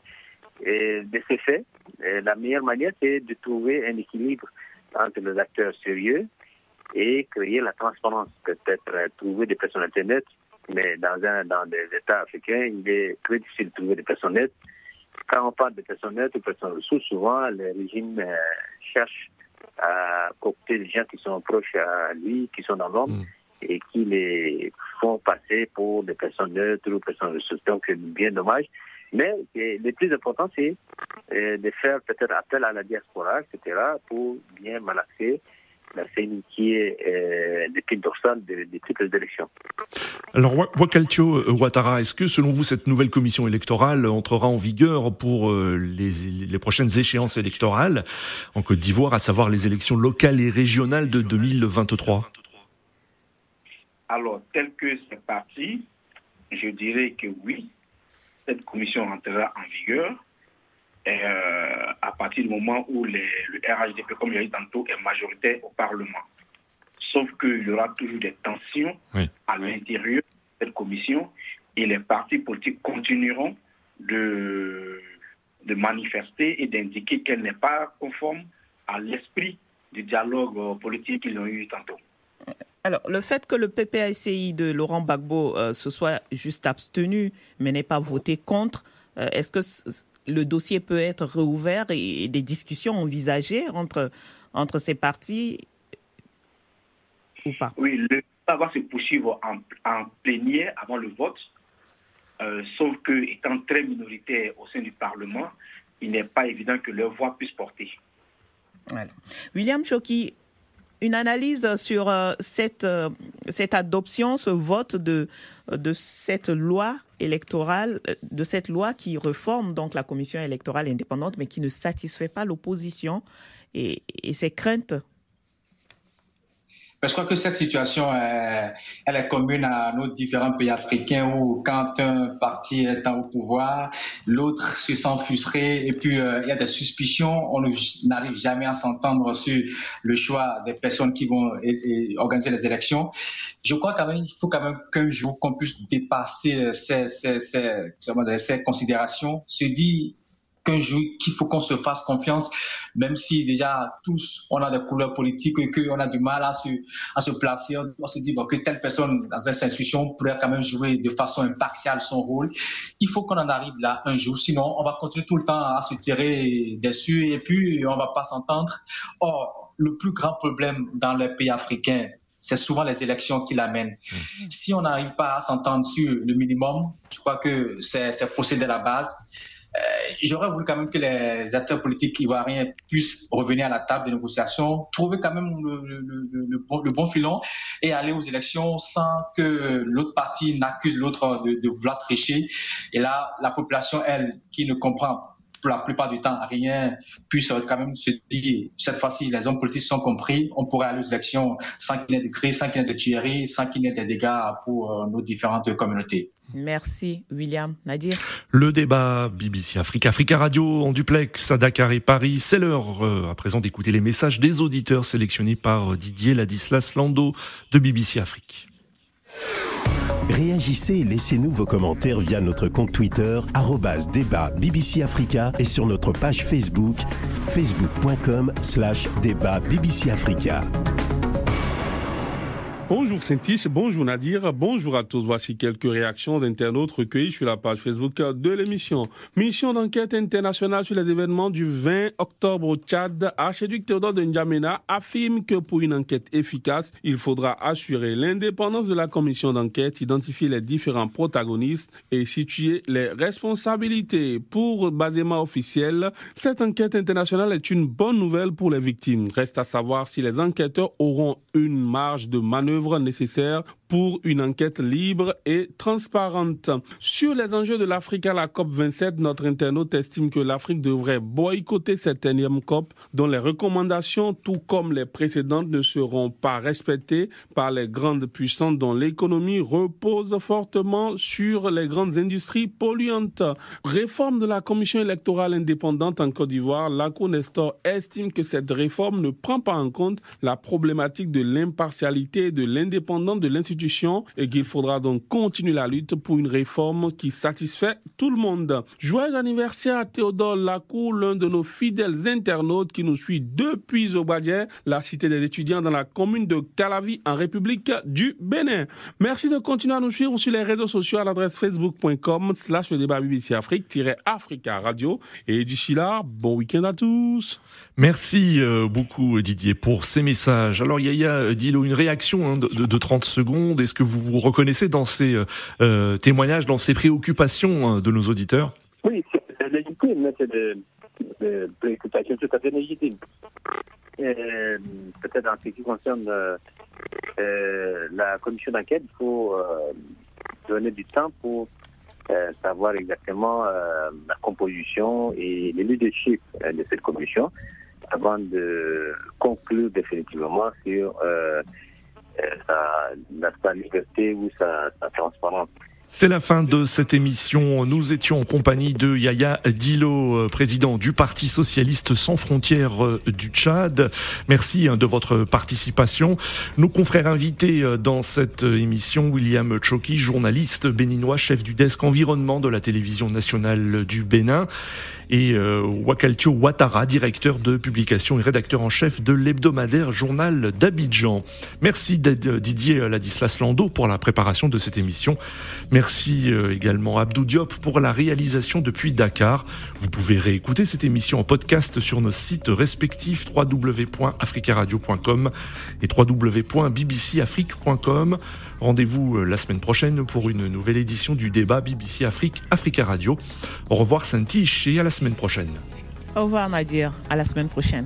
et, de ce fait, la meilleure manière, c'est de trouver un équilibre entre les acteurs sérieux et créer la transparence, peut-être trouver des personnalités nettes mais dans, un, dans des États africains, il est très difficile de trouver des personnes nettes. Quand on parle de personnes nettes ou personnes ressources, souvent les régimes euh, cherchent à coopter les gens qui sont proches à lui, qui sont dans l'ombre, mm. et qui les font passer pour des personnes neutres ou personnes ressources. Donc c'est bien dommage. Mais le plus important, c'est euh, de faire peut-être appel à la diaspora, etc., pour bien malaxer la CENI qui est euh, l'équipe dorsale de, de, toutes les élections. Alors, Wakaltio Ouattara, est-ce que selon vous, cette nouvelle commission électorale entrera en vigueur pour euh, les, les, prochaines échéances électorales en Côte d'Ivoire, à savoir les élections locales et régionales de 2023 Alors, tel que c'est parti, je dirais que oui, cette commission entrera en vigueur euh, à partir du moment où les, le RHDP, comme je l'ai dit tantôt, est majoritaire au Parlement. Sauf qu'il y aura toujours des tensions oui. à l'intérieur de cette commission et les partis politiques continueront de, de manifester et d'indiquer qu'elle n'est pas conforme à l'esprit du dialogue politique qu'ils ont eu tantôt. Alors, le fait que le PPACI de Laurent Gbagbo euh, se soit juste abstenu, mais n'ait pas voté contre, euh, est-ce que le dossier peut être réouvert et des discussions envisagées entre, entre ces partis ou pas? Oui, le débat va se poursuivre en, en plénière avant le vote, euh, sauf que, étant très minoritaire au sein du Parlement, il n'est pas évident que leur voix puisse porter. Voilà. William Choki, une analyse sur euh, cette, euh, cette adoption, ce vote de, de cette loi électorale, de cette loi qui reforme donc la commission électorale indépendante, mais qui ne satisfait pas l'opposition et ses craintes je crois que cette situation, est, elle est commune à nos différents pays africains où quand un parti est au pouvoir, l'autre se sent frustré et puis euh, il y a des suspicions. On n'arrive jamais à s'entendre sur le choix des personnes qui vont organiser les élections. Je crois quand même il faut quand même qu'un jour qu'on puisse dépasser ces, ces, ces, ces considérations, se dire qu'un jour qu'il faut qu'on se fasse confiance, même si déjà tous on a des couleurs politiques et qu'on a du mal à se, à se placer. On se dit bon, que telle personne dans cette institution pourrait quand même jouer de façon impartiale son rôle. Il faut qu'on en arrive là un jour, sinon on va continuer tout le temps à se tirer dessus et puis on va pas s'entendre. Or, le plus grand problème dans les pays africains, c'est souvent les élections qui l'amènent. Mmh. Si on n'arrive pas à s'entendre sur le minimum, je crois que c'est faussé de la base. Euh, J'aurais voulu quand même que les acteurs politiques ivoiriens puissent revenir à la table de négociation, trouver quand même le, bon, filon et aller aux élections sans que l'autre partie n'accuse l'autre de, de vouloir tricher. Et là, la population, elle, qui ne comprend la plupart du temps rien, puisse quand même se dire, cette fois-ci, les hommes politiques sont compris, on pourrait aller aux élections sans qu'il y ait de crise, sans qu'il y ait de tueries, sans qu'il y ait des dégâts pour nos différentes communautés. Merci William. Nadir? Le débat BBC Afrique, Africa Radio en duplex à Dakar et Paris. C'est l'heure euh, à présent d'écouter les messages des auditeurs sélectionnés par Didier Ladislas Lando de BBC Afrique. Réagissez et laissez-nous vos commentaires via notre compte Twitter débat BBC Africa et sur notre page Facebook facebook.com slash débat BBC Africa. Bonjour Saint-Tiche, bonjour Nadir, bonjour à tous. Voici quelques réactions d'internautes recueillies sur la page Facebook de l'émission. Mission d'enquête internationale sur les événements du 20 octobre au Tchad. Archiduc Théodore de N'Djamena affirme que pour une enquête efficace, il faudra assurer l'indépendance de la commission d'enquête, identifier les différents protagonistes et situer les responsabilités. Pour Basema officiel, cette enquête internationale est une bonne nouvelle pour les victimes. Reste à savoir si les enquêteurs auront une marge de manœuvre nécessaires pour une enquête libre et transparente. Sur les enjeux de l'Afrique à la COP27, notre internaute estime que l'Afrique devrait boycotter cette énième COP dont les recommandations, tout comme les précédentes, ne seront pas respectées par les grandes puissances dont l'économie repose fortement sur les grandes industries polluantes. Réforme de la Commission électorale indépendante en Côte d'Ivoire, la Nestor estime que cette réforme ne prend pas en compte la problématique de l'impartialité et de l'indépendance de l'institution et qu'il faudra donc continuer la lutte pour une réforme qui satisfait tout le monde. Joyeux anniversaire à Théodore Lacou, l'un de nos fidèles internautes qui nous suit depuis Obadier, la cité des étudiants dans la commune de Calavi en République du Bénin. Merci de continuer à nous suivre sur les réseaux sociaux à l'adresse facebook.com slash le débat BBC Afrique-Africa Radio. Et d'ici là, bon week-end à tous. Merci euh, beaucoup Didier pour ces messages. Alors Yaya Dilo, une réaction hein, de 30 secondes est-ce que vous vous reconnaissez dans ces euh, euh, témoignages, dans ces préoccupations hein, de nos auditeurs? Oui, c'est légitime, c'est des, préoccupations tout à fait légitimes. Peut-être en ce qui concerne euh, la commission d'enquête, il faut donner du temps pour savoir exactement la composition et le leadership de cette commission avant de conclure définitivement sur C'est la fin de cette émission. Nous étions en compagnie de Yaya Dilo, euh, président du Parti socialiste sans frontières euh, du Tchad. Merci hein, de votre participation. Nos confrères invités euh, dans cette émission, William Choki, journaliste béninois, chef du desk environnement de la télévision nationale du Bénin et euh, Wakaltio Ouattara, directeur de publication et rédacteur en chef de l'hebdomadaire Journal d'Abidjan. Merci Didier Ladislas Lando pour la préparation de cette émission. Merci euh, également Abdou Diop pour la réalisation depuis Dakar. Vous pouvez réécouter cette émission en podcast sur nos sites respectifs www.africaradio.com et www.bbcafrique.com. Rendez-vous euh, la semaine prochaine pour une nouvelle édition du débat BBC Afrique Africa Radio. Au revoir Saint-Tiche et à la semaine prochaine. Au revoir Nadir, à la semaine prochaine.